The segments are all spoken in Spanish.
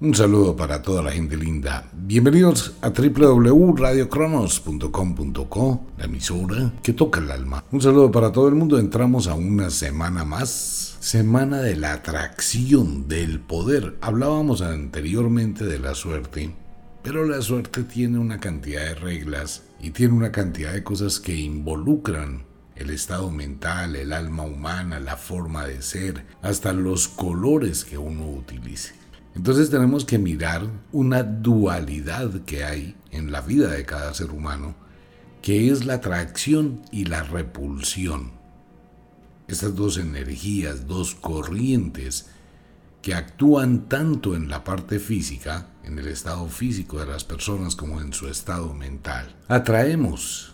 Un saludo para toda la gente linda. Bienvenidos a www.radiocronos.com.co, la emisora que toca el alma. Un saludo para todo el mundo. Entramos a una semana más. Semana de la atracción, del poder. Hablábamos anteriormente de la suerte, pero la suerte tiene una cantidad de reglas y tiene una cantidad de cosas que involucran el estado mental, el alma humana, la forma de ser, hasta los colores que uno utilice. Entonces tenemos que mirar una dualidad que hay en la vida de cada ser humano, que es la atracción y la repulsión. Estas dos energías, dos corrientes que actúan tanto en la parte física, en el estado físico de las personas, como en su estado mental. Atraemos,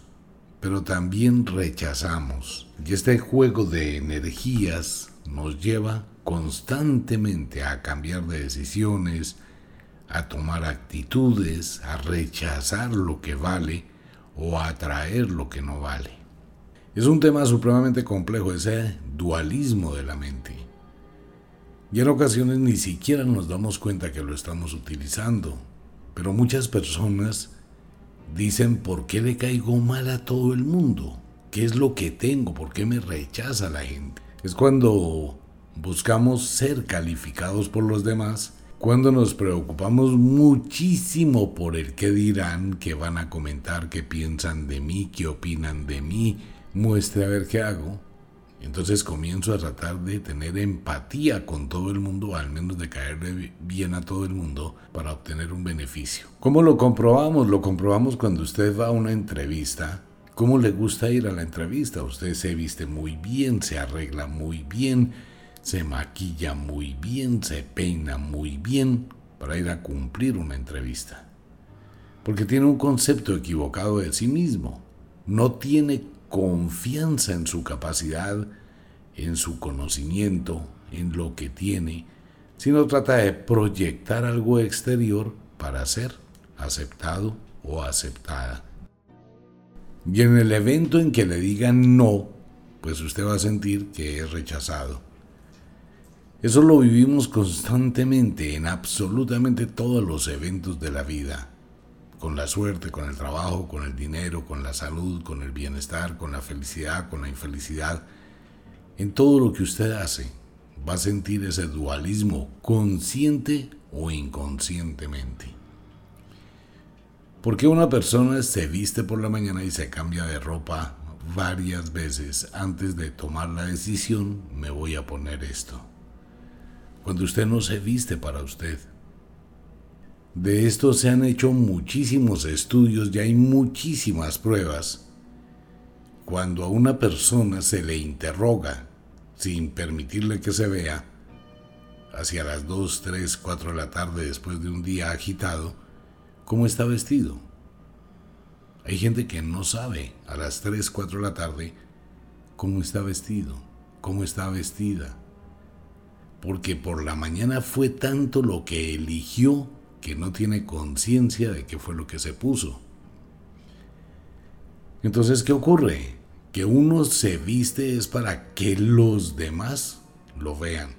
pero también rechazamos. Y este juego de energías nos lleva constantemente a cambiar de decisiones, a tomar actitudes, a rechazar lo que vale o a atraer lo que no vale. Es un tema supremamente complejo ese dualismo de la mente. Y en ocasiones ni siquiera nos damos cuenta que lo estamos utilizando. Pero muchas personas dicen, ¿por qué le caigo mal a todo el mundo? ¿Qué es lo que tengo? ¿Por qué me rechaza la gente? Es cuando buscamos ser calificados por los demás, cuando nos preocupamos muchísimo por el qué dirán, qué van a comentar, qué piensan de mí, qué opinan de mí, muestre a ver qué hago. Entonces comienzo a tratar de tener empatía con todo el mundo, al menos de caerle bien a todo el mundo para obtener un beneficio. ¿Cómo lo comprobamos? Lo comprobamos cuando usted va a una entrevista. ¿Cómo le gusta ir a la entrevista? Usted se viste muy bien, se arregla muy bien, se maquilla muy bien, se peina muy bien para ir a cumplir una entrevista. Porque tiene un concepto equivocado de sí mismo. No tiene confianza en su capacidad, en su conocimiento, en lo que tiene, sino trata de proyectar algo exterior para ser aceptado o aceptada. Y en el evento en que le digan no, pues usted va a sentir que es rechazado. Eso lo vivimos constantemente en absolutamente todos los eventos de la vida. Con la suerte, con el trabajo, con el dinero, con la salud, con el bienestar, con la felicidad, con la infelicidad. En todo lo que usted hace, va a sentir ese dualismo consciente o inconscientemente. ¿Por qué una persona se viste por la mañana y se cambia de ropa varias veces antes de tomar la decisión, me voy a poner esto? Cuando usted no se viste para usted. De esto se han hecho muchísimos estudios y hay muchísimas pruebas. Cuando a una persona se le interroga sin permitirle que se vea, hacia las 2, 3, 4 de la tarde después de un día agitado, cómo está vestido. Hay gente que no sabe a las 3, 4 de la tarde cómo está vestido, cómo está vestida porque por la mañana fue tanto lo que eligió que no tiene conciencia de qué fue lo que se puso. Entonces, ¿qué ocurre? Que uno se viste es para que los demás lo vean.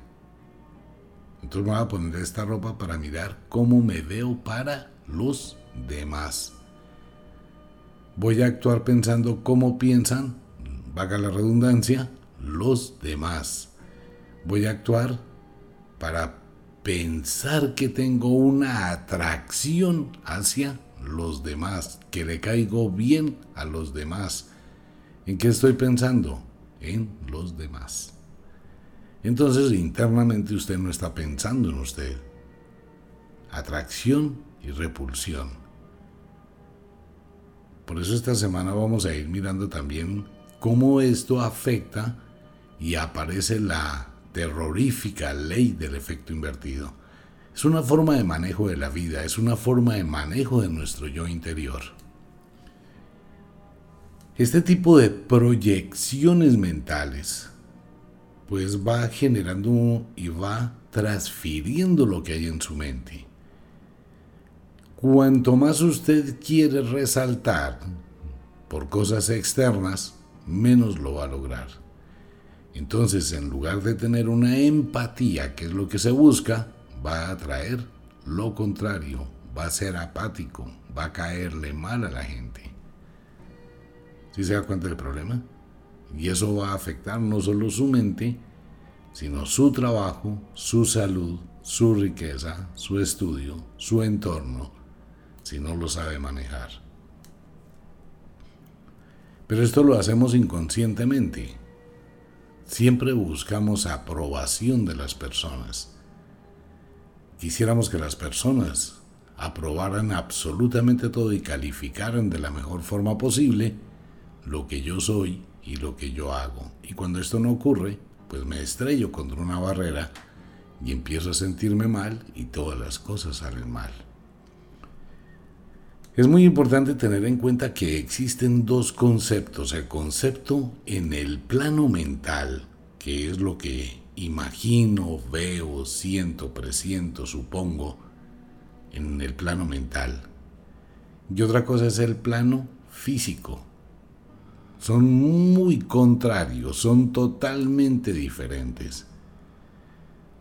Entonces me voy a poner esta ropa para mirar cómo me veo para los demás. Voy a actuar pensando cómo piensan, vaga la redundancia, los demás. Voy a actuar para pensar que tengo una atracción hacia los demás, que le caigo bien a los demás. ¿En qué estoy pensando? En los demás. Entonces internamente usted no está pensando en usted. Atracción y repulsión. Por eso esta semana vamos a ir mirando también cómo esto afecta y aparece la terrorífica ley del efecto invertido. Es una forma de manejo de la vida, es una forma de manejo de nuestro yo interior. Este tipo de proyecciones mentales pues va generando y va transfiriendo lo que hay en su mente. Cuanto más usted quiere resaltar por cosas externas, menos lo va a lograr. Entonces, en lugar de tener una empatía, que es lo que se busca, va a atraer lo contrario, va a ser apático, va a caerle mal a la gente. ¿Sí se da cuenta del problema? Y eso va a afectar no solo su mente, sino su trabajo, su salud, su riqueza, su estudio, su entorno, si no lo sabe manejar. Pero esto lo hacemos inconscientemente. Siempre buscamos aprobación de las personas. Quisiéramos que las personas aprobaran absolutamente todo y calificaran de la mejor forma posible lo que yo soy y lo que yo hago. Y cuando esto no ocurre, pues me estrello contra una barrera y empiezo a sentirme mal y todas las cosas salen mal. Es muy importante tener en cuenta que existen dos conceptos. El concepto en el plano mental, que es lo que imagino, veo, siento, presiento, supongo, en el plano mental. Y otra cosa es el plano físico. Son muy contrarios, son totalmente diferentes.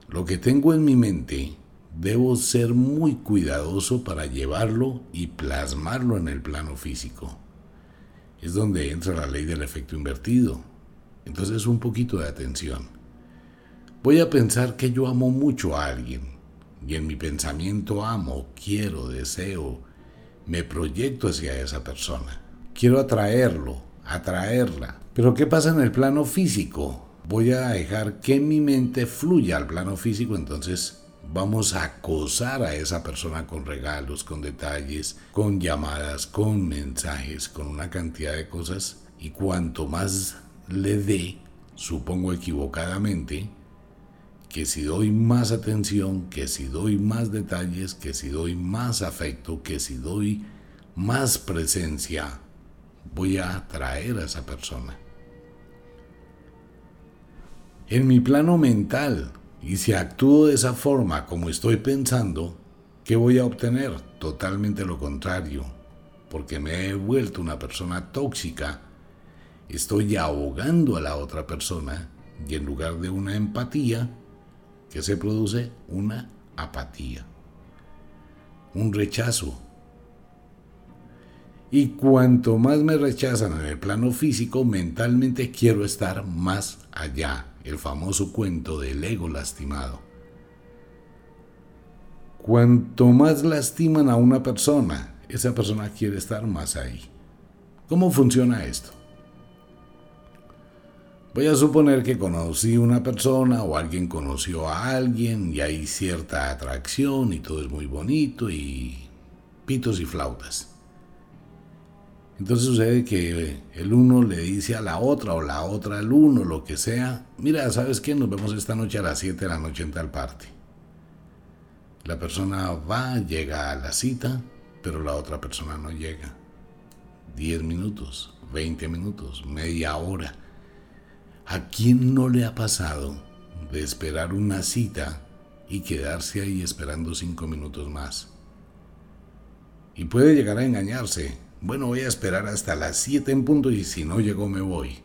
Lo que tengo en mi mente, debo ser muy cuidadoso para llevarlo y plasmarlo en el plano físico. Es donde entra la ley del efecto invertido. Entonces un poquito de atención. Voy a pensar que yo amo mucho a alguien y en mi pensamiento amo, quiero, deseo, me proyecto hacia esa persona. Quiero atraerlo, atraerla. Pero ¿qué pasa en el plano físico? voy a dejar que mi mente fluya al plano físico, entonces vamos a acosar a esa persona con regalos, con detalles, con llamadas, con mensajes, con una cantidad de cosas. Y cuanto más le dé, supongo equivocadamente, que si doy más atención, que si doy más detalles, que si doy más afecto, que si doy más presencia, voy a atraer a esa persona en mi plano mental y si actúo de esa forma como estoy pensando, ¿qué voy a obtener? Totalmente lo contrario, porque me he vuelto una persona tóxica, estoy ahogando a la otra persona y en lugar de una empatía, ¿qué se produce? Una apatía, un rechazo. Y cuanto más me rechazan en el plano físico, mentalmente quiero estar más allá, el famoso cuento del ego lastimado. Cuanto más lastiman a una persona, esa persona quiere estar más ahí. ¿Cómo funciona esto? Voy a suponer que conocí una persona o alguien conoció a alguien y hay cierta atracción y todo es muy bonito y pitos y flautas. Entonces sucede que el uno le dice a la otra o la otra al uno, lo que sea, mira, ¿sabes qué? Nos vemos esta noche a las 7 de la noche en tal parte. La persona va, llega a la cita, pero la otra persona no llega. 10 minutos, 20 minutos, media hora. ¿A quién no le ha pasado de esperar una cita y quedarse ahí esperando 5 minutos más? Y puede llegar a engañarse, bueno, voy a esperar hasta las 7 en punto y si no llego me voy.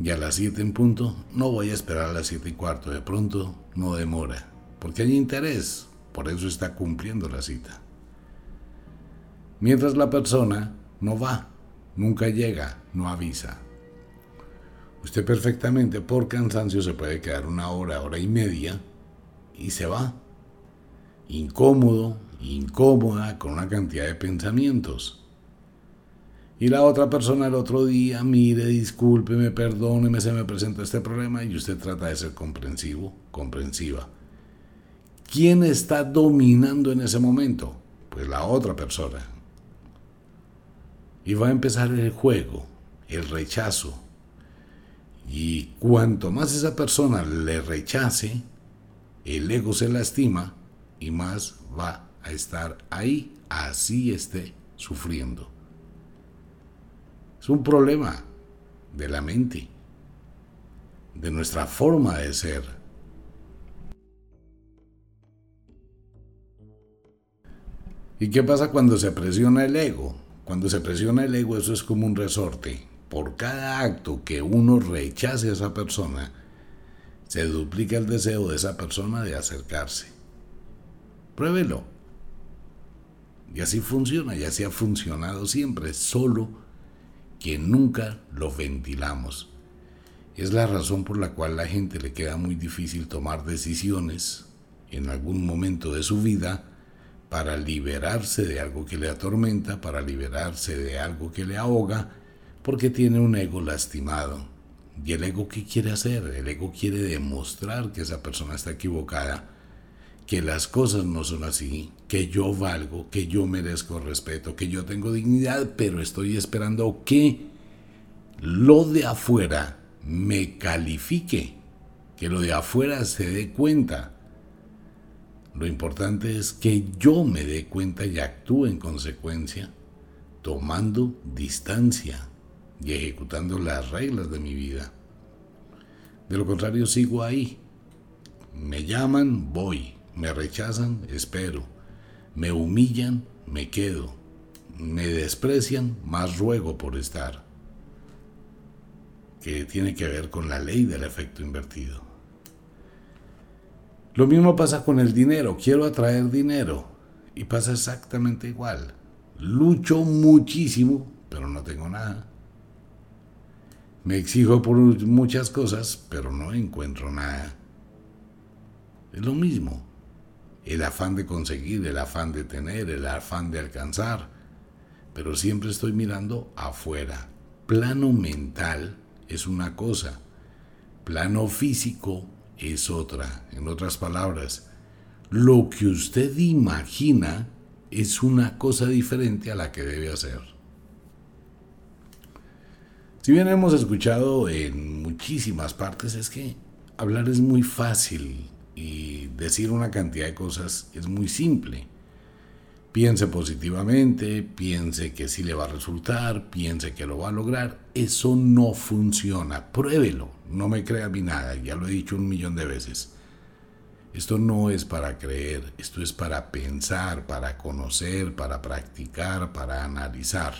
Y a las 7 en punto, no voy a esperar a las 7 y cuarto, de pronto no demora, porque hay interés, por eso está cumpliendo la cita. Mientras la persona no va, nunca llega, no avisa. Usted perfectamente por cansancio se puede quedar una hora, hora y media y se va. Incómodo, incómoda, con una cantidad de pensamientos. Y la otra persona el otro día, mire, discúlpeme, perdóneme, se me presenta este problema y usted trata de ser comprensivo, comprensiva. ¿Quién está dominando en ese momento? Pues la otra persona. Y va a empezar el juego, el rechazo. Y cuanto más esa persona le rechace, el ego se lastima y más va a estar ahí, así esté sufriendo. Es un problema de la mente, de nuestra forma de ser. ¿Y qué pasa cuando se presiona el ego? Cuando se presiona el ego eso es como un resorte. Por cada acto que uno rechace a esa persona, se duplica el deseo de esa persona de acercarse. Pruébelo. Y así funciona, y así ha funcionado siempre, solo que nunca lo ventilamos. Es la razón por la cual a la gente le queda muy difícil tomar decisiones en algún momento de su vida para liberarse de algo que le atormenta, para liberarse de algo que le ahoga, porque tiene un ego lastimado. ¿Y el ego qué quiere hacer? El ego quiere demostrar que esa persona está equivocada, que las cosas no son así, que yo valgo, que yo merezco respeto, que yo tengo dignidad, pero estoy esperando que lo de afuera me califique, que lo de afuera se dé cuenta. Lo importante es que yo me dé cuenta y actúe en consecuencia, tomando distancia y ejecutando las reglas de mi vida. De lo contrario, sigo ahí. Me llaman, voy. Me rechazan, espero. Me humillan, me quedo. Me desprecian, más ruego por estar. Que tiene que ver con la ley del efecto invertido. Lo mismo pasa con el dinero. Quiero atraer dinero. Y pasa exactamente igual. Lucho muchísimo, pero no tengo nada. Me exijo por muchas cosas, pero no encuentro nada. Es lo mismo el afán de conseguir, el afán de tener, el afán de alcanzar, pero siempre estoy mirando afuera. Plano mental es una cosa, plano físico es otra. En otras palabras, lo que usted imagina es una cosa diferente a la que debe hacer. Si bien hemos escuchado en muchísimas partes, es que hablar es muy fácil, y decir una cantidad de cosas es muy simple. Piense positivamente, piense que sí le va a resultar, piense que lo va a lograr. Eso no funciona. Pruébelo. No me crea a mí nada. Ya lo he dicho un millón de veces. Esto no es para creer, esto es para pensar, para conocer, para practicar, para analizar.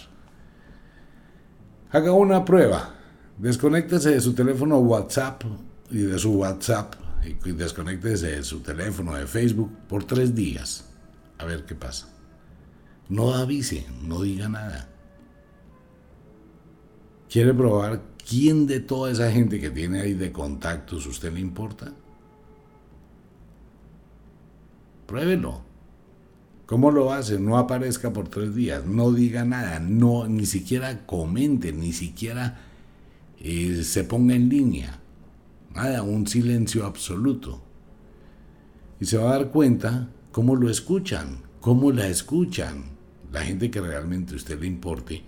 Haga una prueba. Desconéctese de su teléfono WhatsApp y de su WhatsApp desconéctese de su teléfono, de Facebook, por tres días. A ver qué pasa. No avise, no diga nada. ¿Quiere probar quién de toda esa gente que tiene ahí de contactos usted le importa? Pruébelo. ¿Cómo lo hace? No aparezca por tres días, no diga nada, no, ni siquiera comente, ni siquiera eh, se ponga en línea nada, un silencio absoluto. Y se va a dar cuenta cómo lo escuchan, cómo la escuchan. La gente que realmente a usted le importe,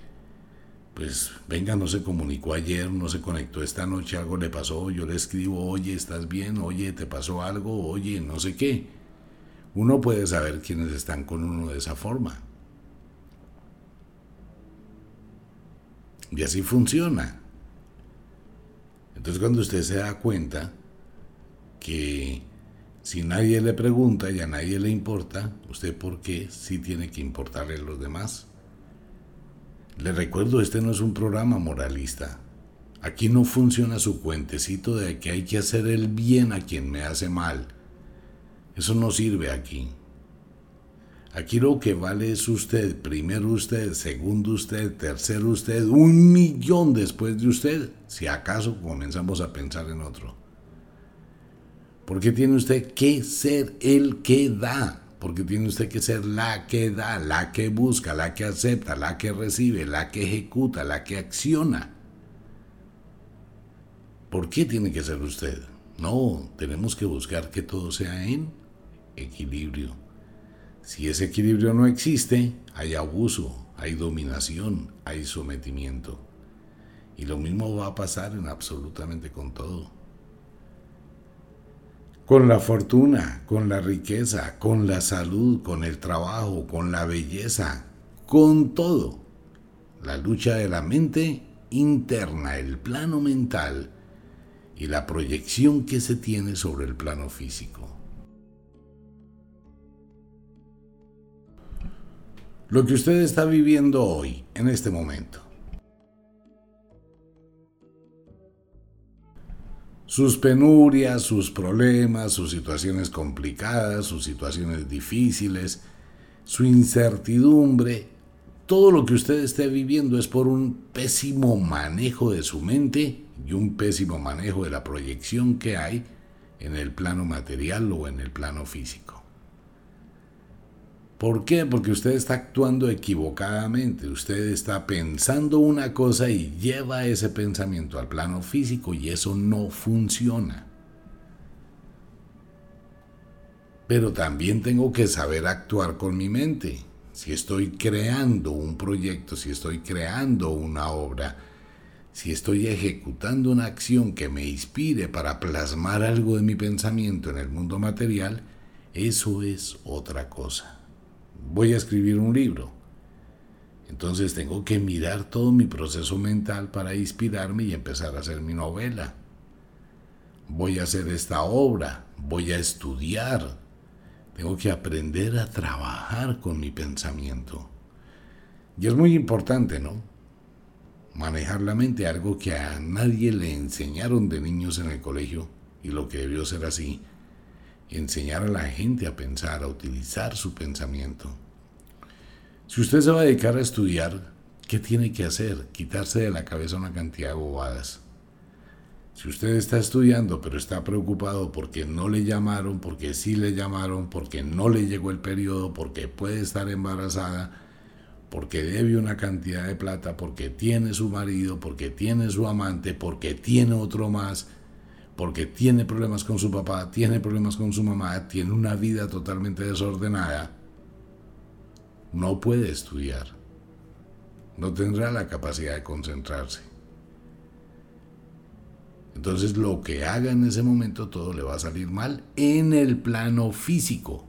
pues venga, no se comunicó ayer, no se conectó esta noche, algo le pasó, yo le escribo, oye, ¿estás bien? Oye, ¿te pasó algo? Oye, no sé qué. Uno puede saber quiénes están con uno de esa forma. Y así funciona. Entonces cuando usted se da cuenta que si nadie le pregunta y a nadie le importa, ¿usted por qué sí tiene que importarle a los demás? Le recuerdo, este no es un programa moralista. Aquí no funciona su cuentecito de que hay que hacer el bien a quien me hace mal. Eso no sirve aquí. Aquí lo que vale es usted, primero usted, segundo usted, tercero usted, un millón después de usted, si acaso comenzamos a pensar en otro. Porque tiene usted que ser el que da, porque tiene usted que ser la que da, la que busca, la que acepta, la que recibe, la que ejecuta, la que acciona. ¿Por qué tiene que ser usted? No, tenemos que buscar que todo sea en equilibrio. Si ese equilibrio no existe, hay abuso, hay dominación, hay sometimiento. Y lo mismo va a pasar en absolutamente con todo. Con la fortuna, con la riqueza, con la salud, con el trabajo, con la belleza, con todo. La lucha de la mente interna, el plano mental y la proyección que se tiene sobre el plano físico. Lo que usted está viviendo hoy, en este momento. sus penurias, sus problemas, sus situaciones complicadas, sus situaciones difíciles, su incertidumbre, todo lo que usted esté viviendo es por un pésimo manejo de su mente y un pésimo manejo de la proyección que hay en el plano material o en el plano físico. ¿Por qué? Porque usted está actuando equivocadamente, usted está pensando una cosa y lleva ese pensamiento al plano físico y eso no funciona. Pero también tengo que saber actuar con mi mente. Si estoy creando un proyecto, si estoy creando una obra, si estoy ejecutando una acción que me inspire para plasmar algo de mi pensamiento en el mundo material, eso es otra cosa. Voy a escribir un libro. Entonces tengo que mirar todo mi proceso mental para inspirarme y empezar a hacer mi novela. Voy a hacer esta obra, voy a estudiar. Tengo que aprender a trabajar con mi pensamiento. Y es muy importante, ¿no? manejar la mente, algo que a nadie le enseñaron de niños en el colegio, y lo que debió ser así, enseñar a la gente a pensar, a utilizar su pensamiento. Si usted se va a dedicar a estudiar, ¿qué tiene que hacer? Quitarse de la cabeza una cantidad de bobadas. Si usted está estudiando pero está preocupado porque no le llamaron, porque sí le llamaron, porque no le llegó el periodo, porque puede estar embarazada, porque debe una cantidad de plata, porque tiene su marido, porque tiene su amante, porque tiene otro más, porque tiene problemas con su papá, tiene problemas con su mamá, tiene una vida totalmente desordenada, no puede estudiar. No tendrá la capacidad de concentrarse. Entonces lo que haga en ese momento todo le va a salir mal en el plano físico.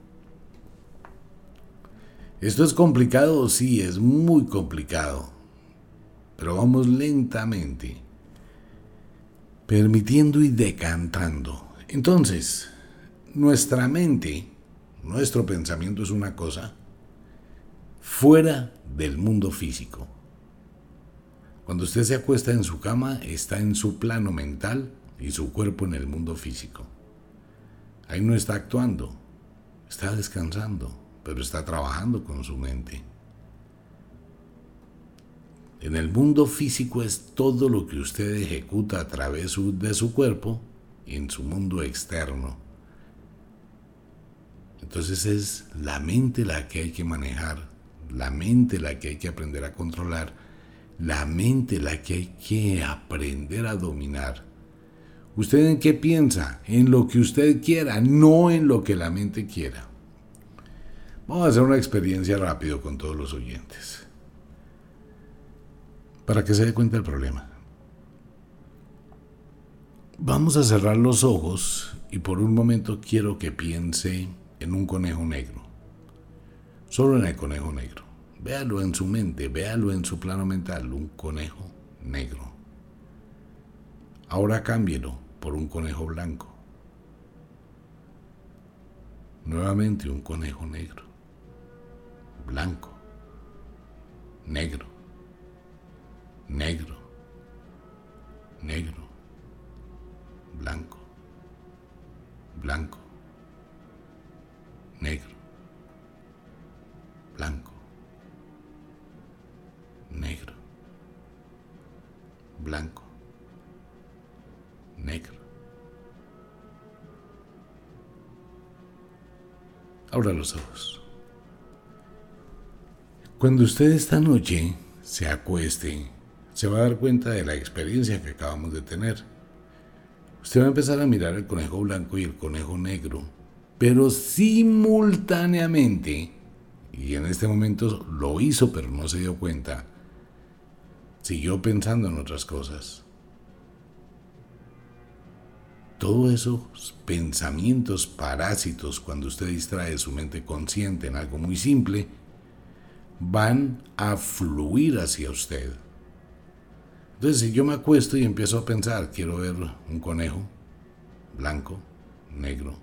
Esto es complicado, sí, es muy complicado. Pero vamos lentamente, permitiendo y decantando. Entonces, nuestra mente, nuestro pensamiento es una cosa fuera del mundo físico. Cuando usted se acuesta en su cama, está en su plano mental y su cuerpo en el mundo físico. Ahí no está actuando, está descansando pero está trabajando con su mente. En el mundo físico es todo lo que usted ejecuta a través de su cuerpo en su mundo externo. Entonces es la mente la que hay que manejar, la mente la que hay que aprender a controlar, la mente la que hay que aprender a dominar. ¿Usted en qué piensa? En lo que usted quiera, no en lo que la mente quiera. Vamos a hacer una experiencia rápido con todos los oyentes. Para que se dé cuenta del problema. Vamos a cerrar los ojos y por un momento quiero que piense en un conejo negro. Solo en el conejo negro. Véalo en su mente, véalo en su plano mental, un conejo negro. Ahora cámbielo por un conejo blanco. Nuevamente un conejo negro blanco, negro, negro, negro, blanco, blanco, negro, blanco, negro, blanco, negro. Abra los ojos. Cuando usted esta noche se acueste, se va a dar cuenta de la experiencia que acabamos de tener. Usted va a empezar a mirar el conejo blanco y el conejo negro, pero simultáneamente, y en este momento lo hizo pero no se dio cuenta, siguió pensando en otras cosas. Todos esos pensamientos parásitos cuando usted distrae su mente consciente en algo muy simple, van a fluir hacia usted. Entonces, si yo me acuesto y empiezo a pensar, quiero ver un conejo blanco, negro,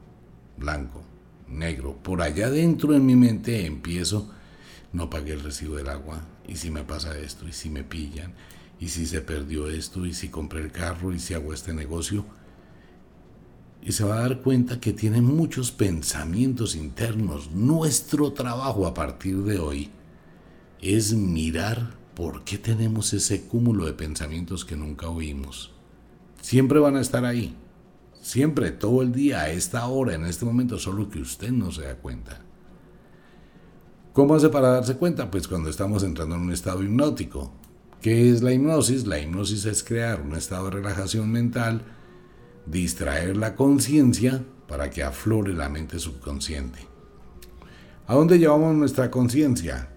blanco, negro, por allá dentro en mi mente empiezo, no pagué el recibo del agua, y si me pasa esto, y si me pillan, y si se perdió esto, y si compré el carro, y si hago este negocio, y se va a dar cuenta que tiene muchos pensamientos internos. Nuestro trabajo a partir de hoy es mirar por qué tenemos ese cúmulo de pensamientos que nunca oímos. Siempre van a estar ahí. Siempre, todo el día, a esta hora, en este momento, solo que usted no se da cuenta. ¿Cómo hace para darse cuenta? Pues cuando estamos entrando en un estado hipnótico. ¿Qué es la hipnosis? La hipnosis es crear un estado de relajación mental, distraer la conciencia para que aflore la mente subconsciente. ¿A dónde llevamos nuestra conciencia?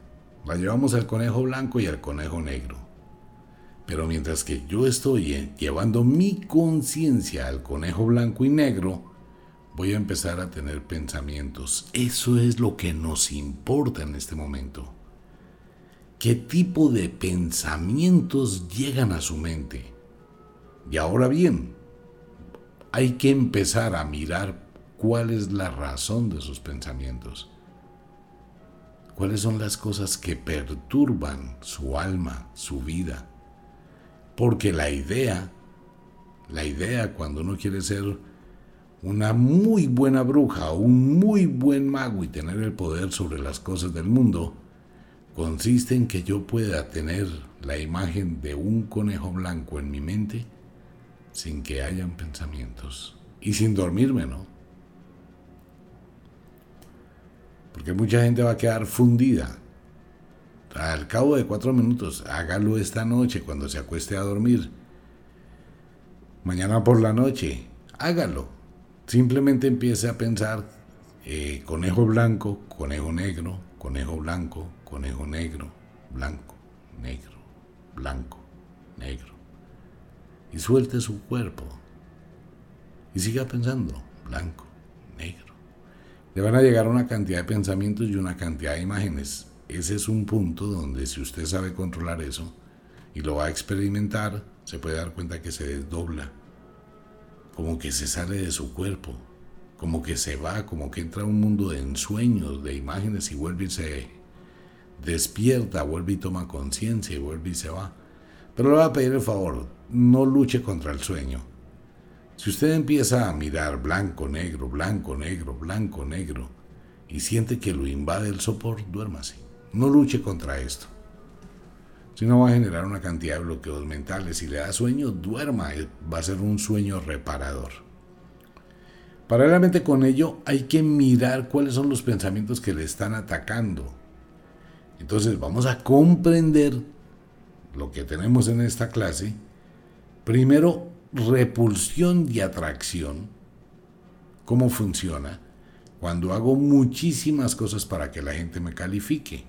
La llevamos al conejo blanco y al conejo negro. Pero mientras que yo estoy llevando mi conciencia al conejo blanco y negro, voy a empezar a tener pensamientos. Eso es lo que nos importa en este momento. ¿Qué tipo de pensamientos llegan a su mente? Y ahora bien, hay que empezar a mirar cuál es la razón de sus pensamientos. ¿Cuáles son las cosas que perturban su alma, su vida? Porque la idea, la idea cuando uno quiere ser una muy buena bruja o un muy buen mago y tener el poder sobre las cosas del mundo, consiste en que yo pueda tener la imagen de un conejo blanco en mi mente sin que hayan pensamientos y sin dormirme, ¿no? Porque mucha gente va a quedar fundida. Al cabo de cuatro minutos, hágalo esta noche cuando se acueste a dormir. Mañana por la noche, hágalo. Simplemente empiece a pensar eh, conejo blanco, conejo negro, conejo blanco, conejo negro, blanco, negro, blanco, negro. Y suelte su cuerpo. Y siga pensando, blanco, negro le van a llegar una cantidad de pensamientos y una cantidad de imágenes. Ese es un punto donde si usted sabe controlar eso y lo va a experimentar, se puede dar cuenta que se desdobla, como que se sale de su cuerpo, como que se va, como que entra un mundo de ensueños, de imágenes y vuelve y se despierta, vuelve y toma conciencia y vuelve y se va. Pero le voy a pedir el favor, no luche contra el sueño. Si usted empieza a mirar blanco, negro, blanco, negro, blanco, negro, y siente que lo invade el sopor, duérmase. No luche contra esto. Si no va a generar una cantidad de bloqueos mentales. Si le da sueño, duerma. Eh, va a ser un sueño reparador. Paralelamente con ello, hay que mirar cuáles son los pensamientos que le están atacando. Entonces vamos a comprender lo que tenemos en esta clase. Primero, repulsión y atracción, cómo funciona cuando hago muchísimas cosas para que la gente me califique.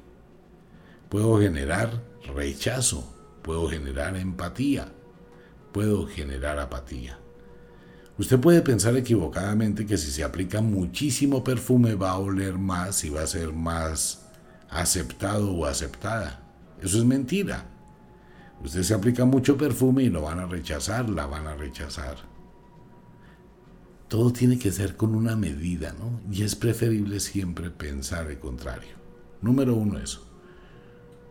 Puedo generar rechazo, puedo generar empatía, puedo generar apatía. Usted puede pensar equivocadamente que si se aplica muchísimo perfume va a oler más y va a ser más aceptado o aceptada. Eso es mentira. Usted se aplica mucho perfume y lo van a rechazar, la van a rechazar. Todo tiene que ser con una medida, ¿no? Y es preferible siempre pensar el contrario. Número uno, eso.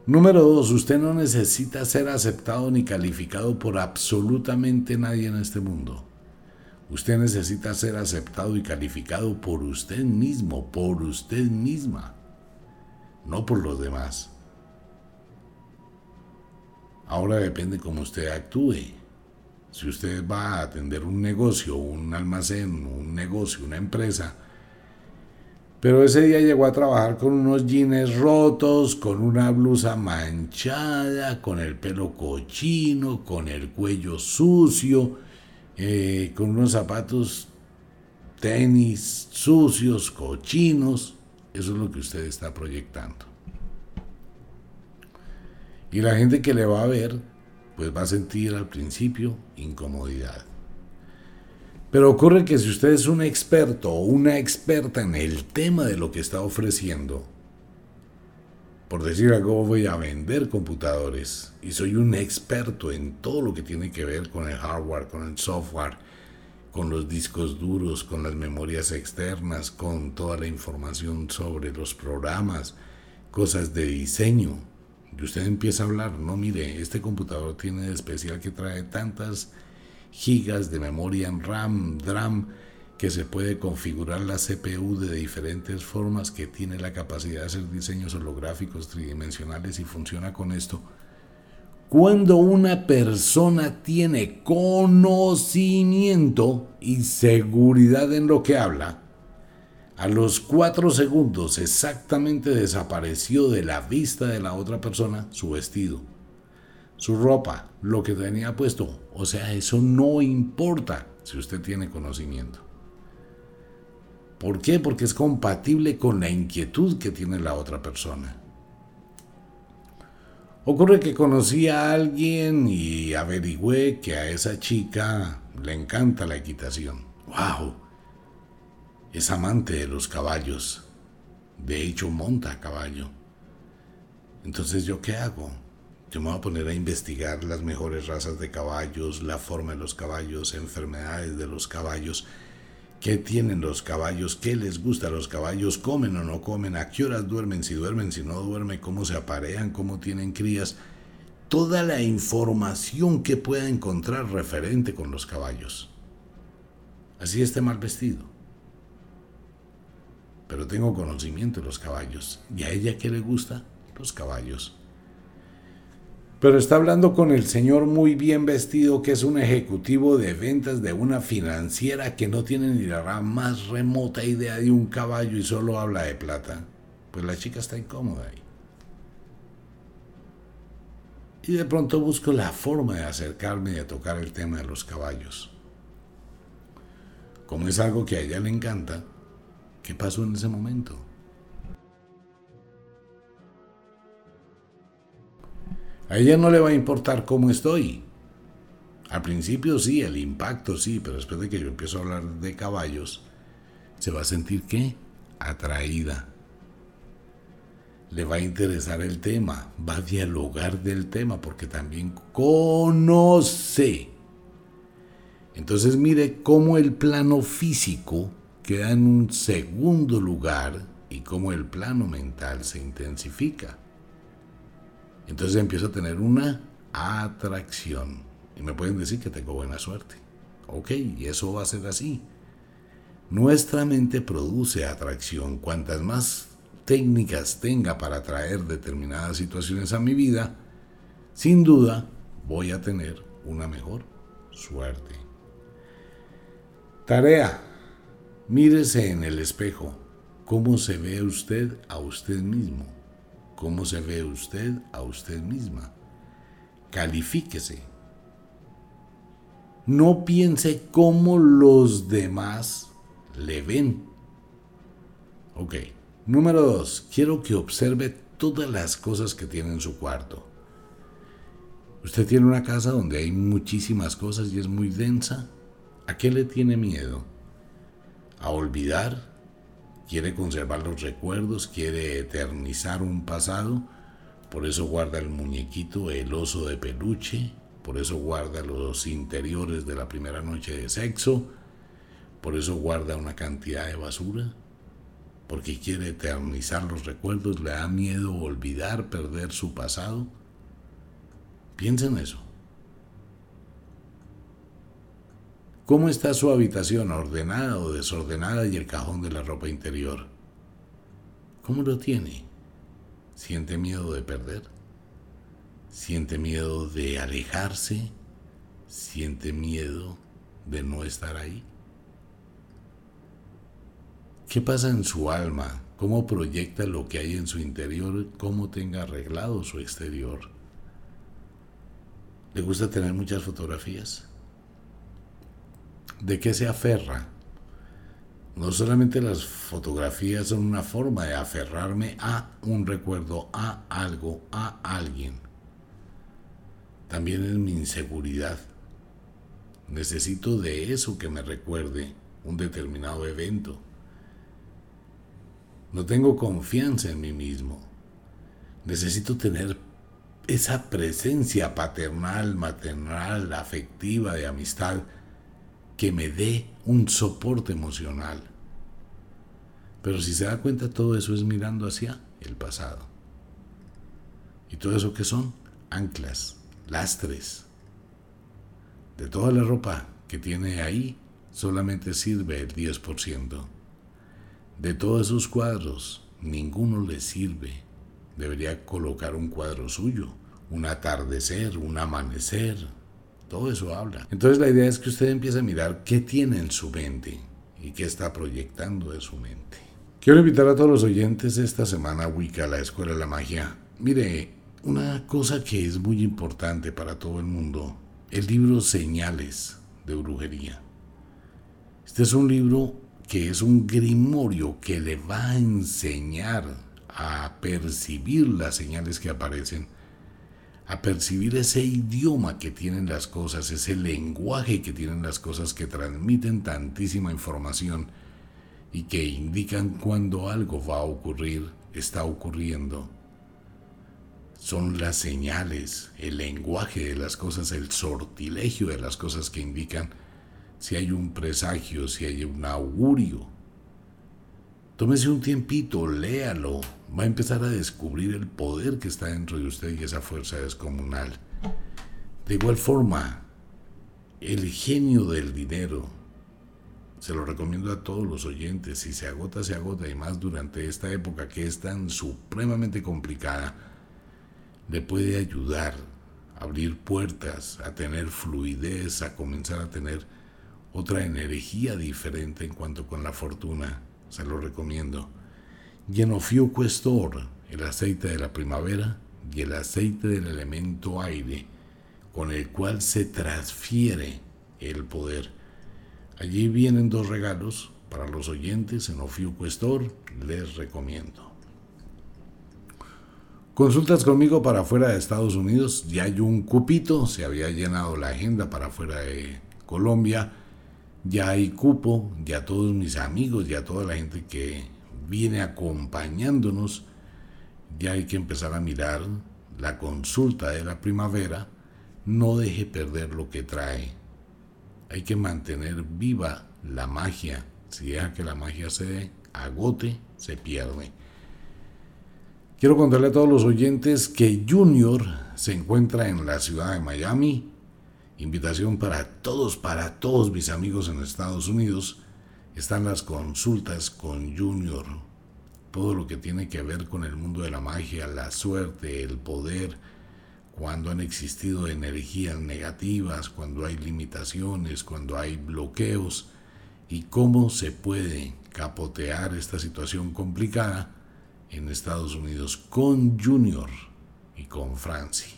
Número dos, usted no necesita ser aceptado ni calificado por absolutamente nadie en este mundo. Usted necesita ser aceptado y calificado por usted mismo, por usted misma, no por los demás. Ahora depende cómo usted actúe. Si usted va a atender un negocio, un almacén, un negocio, una empresa, pero ese día llegó a trabajar con unos jeans rotos, con una blusa manchada, con el pelo cochino, con el cuello sucio, eh, con unos zapatos tenis sucios, cochinos. Eso es lo que usted está proyectando. Y la gente que le va a ver, pues va a sentir al principio incomodidad. Pero ocurre que si usted es un experto o una experta en el tema de lo que está ofreciendo, por decir algo, voy a vender computadores y soy un experto en todo lo que tiene que ver con el hardware, con el software, con los discos duros, con las memorias externas, con toda la información sobre los programas, cosas de diseño, y usted empieza a hablar, no mire, este computador tiene de especial que trae tantas gigas de memoria en RAM, DRAM, que se puede configurar la CPU de diferentes formas, que tiene la capacidad de hacer diseños holográficos tridimensionales y funciona con esto. Cuando una persona tiene conocimiento y seguridad en lo que habla, a los cuatro segundos exactamente desapareció de la vista de la otra persona su vestido, su ropa, lo que tenía puesto. O sea, eso no importa si usted tiene conocimiento. ¿Por qué? Porque es compatible con la inquietud que tiene la otra persona. Ocurre que conocí a alguien y averigüé que a esa chica le encanta la equitación. ¡Wow! Es amante de los caballos. De hecho, monta a caballo. Entonces, ¿yo qué hago? Yo me voy a poner a investigar las mejores razas de caballos, la forma de los caballos, enfermedades de los caballos qué tienen los caballos, qué les gusta a los caballos, comen o no comen, a qué horas duermen, si duermen, si no duermen, cómo se aparean, cómo tienen crías. Toda la información que pueda encontrar referente con los caballos. Así esté mal vestido. Pero tengo conocimiento de los caballos. ¿Y a ella qué le gusta? Los caballos. Pero está hablando con el señor muy bien vestido que es un ejecutivo de ventas de una financiera que no tiene ni la más remota idea de un caballo y solo habla de plata. Pues la chica está incómoda ahí. Y de pronto busco la forma de acercarme y de tocar el tema de los caballos. Como es algo que a ella le encanta, ¿qué pasó en ese momento? A ella no le va a importar cómo estoy. Al principio sí, el impacto sí, pero después de que yo empiezo a hablar de caballos, se va a sentir qué? Atraída. Le va a interesar el tema, va a dialogar del tema porque también conoce. Entonces mire cómo el plano físico queda en un segundo lugar y cómo el plano mental se intensifica. Entonces empiezo a tener una atracción. Y me pueden decir que tengo buena suerte. Ok, y eso va a ser así. Nuestra mente produce atracción. Cuantas más técnicas tenga para atraer determinadas situaciones a mi vida, sin duda voy a tener una mejor suerte. Tarea. Mírese en el espejo. ¿Cómo se ve usted a usted mismo? ¿Cómo se ve usted a usted misma? Califíquese. No piense cómo los demás le ven. Ok. Número dos. Quiero que observe todas las cosas que tiene en su cuarto. Usted tiene una casa donde hay muchísimas cosas y es muy densa. ¿A qué le tiene miedo? ¿A olvidar? quiere conservar los recuerdos, quiere eternizar un pasado, por eso guarda el muñequito, el oso de peluche, por eso guarda los interiores de la primera noche de sexo, por eso guarda una cantidad de basura, porque quiere eternizar los recuerdos, le da miedo olvidar, perder su pasado. Piensa en eso. ¿Cómo está su habitación, ordenada o desordenada y el cajón de la ropa interior? ¿Cómo lo tiene? ¿Siente miedo de perder? ¿Siente miedo de alejarse? ¿Siente miedo de no estar ahí? ¿Qué pasa en su alma? ¿Cómo proyecta lo que hay en su interior? ¿Cómo tenga arreglado su exterior? ¿Le gusta tener muchas fotografías? ¿De qué se aferra? No solamente las fotografías son una forma de aferrarme a un recuerdo, a algo, a alguien. También es mi inseguridad. Necesito de eso que me recuerde un determinado evento. No tengo confianza en mí mismo. Necesito tener esa presencia paternal, maternal, afectiva, de amistad que me dé un soporte emocional. Pero si se da cuenta, todo eso es mirando hacia el pasado. ¿Y todo eso qué son? Anclas, lastres. De toda la ropa que tiene ahí, solamente sirve el 10%. De todos esos cuadros, ninguno le sirve. Debería colocar un cuadro suyo, un atardecer, un amanecer. Todo eso habla. Entonces la idea es que usted empiece a mirar qué tiene en su mente y qué está proyectando de su mente. Quiero invitar a todos los oyentes esta semana a Wicca, la Escuela de la Magia. Mire, una cosa que es muy importante para todo el mundo, el libro Señales de Brujería. Este es un libro que es un grimorio que le va a enseñar a percibir las señales que aparecen, a percibir ese idioma que tienen las cosas, ese lenguaje que tienen las cosas que transmiten tantísima información y que indican cuando algo va a ocurrir, está ocurriendo. Son las señales, el lenguaje de las cosas, el sortilegio de las cosas que indican si hay un presagio, si hay un augurio. Tómese un tiempito, léalo, va a empezar a descubrir el poder que está dentro de usted y esa fuerza descomunal. De igual forma, el genio del dinero, se lo recomiendo a todos los oyentes, si se agota, se agota, y más durante esta época que es tan supremamente complicada, le puede ayudar a abrir puertas, a tener fluidez, a comenzar a tener otra energía diferente en cuanto con la fortuna. Se lo recomiendo. Genofio Questor, el aceite de la primavera y el aceite del elemento aire, con el cual se transfiere el poder. Allí vienen dos regalos para los oyentes en Ofio Questor, les recomiendo. Consultas conmigo para fuera de Estados Unidos, ya hay un cupito, se había llenado la agenda para fuera de Colombia ya hay cupo, ya todos mis amigos, ya toda la gente que viene acompañándonos, ya hay que empezar a mirar la consulta de la primavera, no deje perder lo que trae. Hay que mantener viva la magia. Si deja que la magia se agote, se pierde. Quiero contarle a todos los oyentes que Junior se encuentra en la ciudad de Miami Invitación para todos, para todos mis amigos en Estados Unidos. Están las consultas con Junior. Todo lo que tiene que ver con el mundo de la magia, la suerte, el poder, cuando han existido energías negativas, cuando hay limitaciones, cuando hay bloqueos y cómo se puede capotear esta situación complicada en Estados Unidos con Junior y con Franci.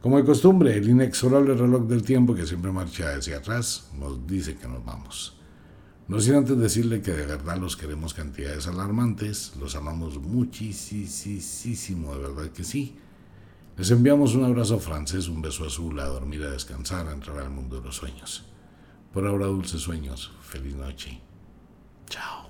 Como de costumbre, el inexorable reloj del tiempo que siempre marcha hacia atrás nos dice que nos vamos. No sin antes decirle que de verdad los queremos cantidades alarmantes, los amamos muchísimo, de verdad que sí. Les enviamos un abrazo francés, un beso azul, a dormir, a descansar, a entrar al mundo de los sueños. Por ahora, dulces sueños. Feliz noche. Chao.